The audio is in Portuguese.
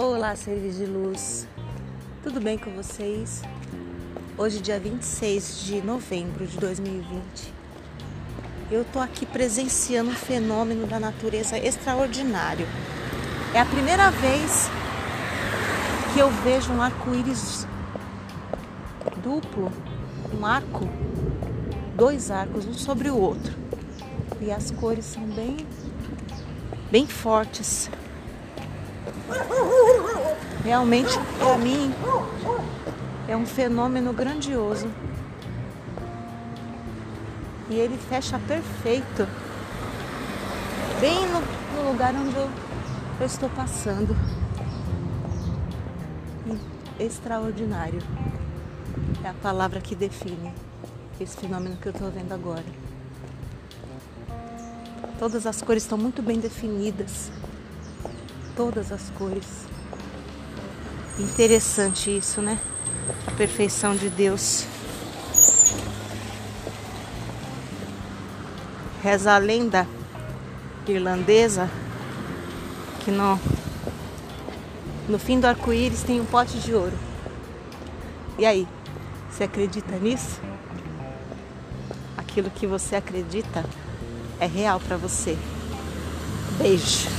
Olá, seres de luz. Tudo bem com vocês? Hoje, dia 26 de novembro de 2020. Eu tô aqui presenciando um fenômeno da natureza extraordinário. É a primeira vez que eu vejo um arco-íris duplo, um arco, dois arcos, um sobre o outro. E as cores são bem bem fortes. Realmente, para mim, é um fenômeno grandioso. E ele fecha perfeito, bem no, no lugar onde eu, eu estou passando. Extraordinário é a palavra que define esse fenômeno que eu estou vendo agora. Todas as cores estão muito bem definidas. Todas as cores. Interessante isso, né? A perfeição de Deus. Reza a lenda irlandesa que no, no fim do arco-íris tem um pote de ouro. E aí, você acredita nisso? Aquilo que você acredita é real para você. Beijo.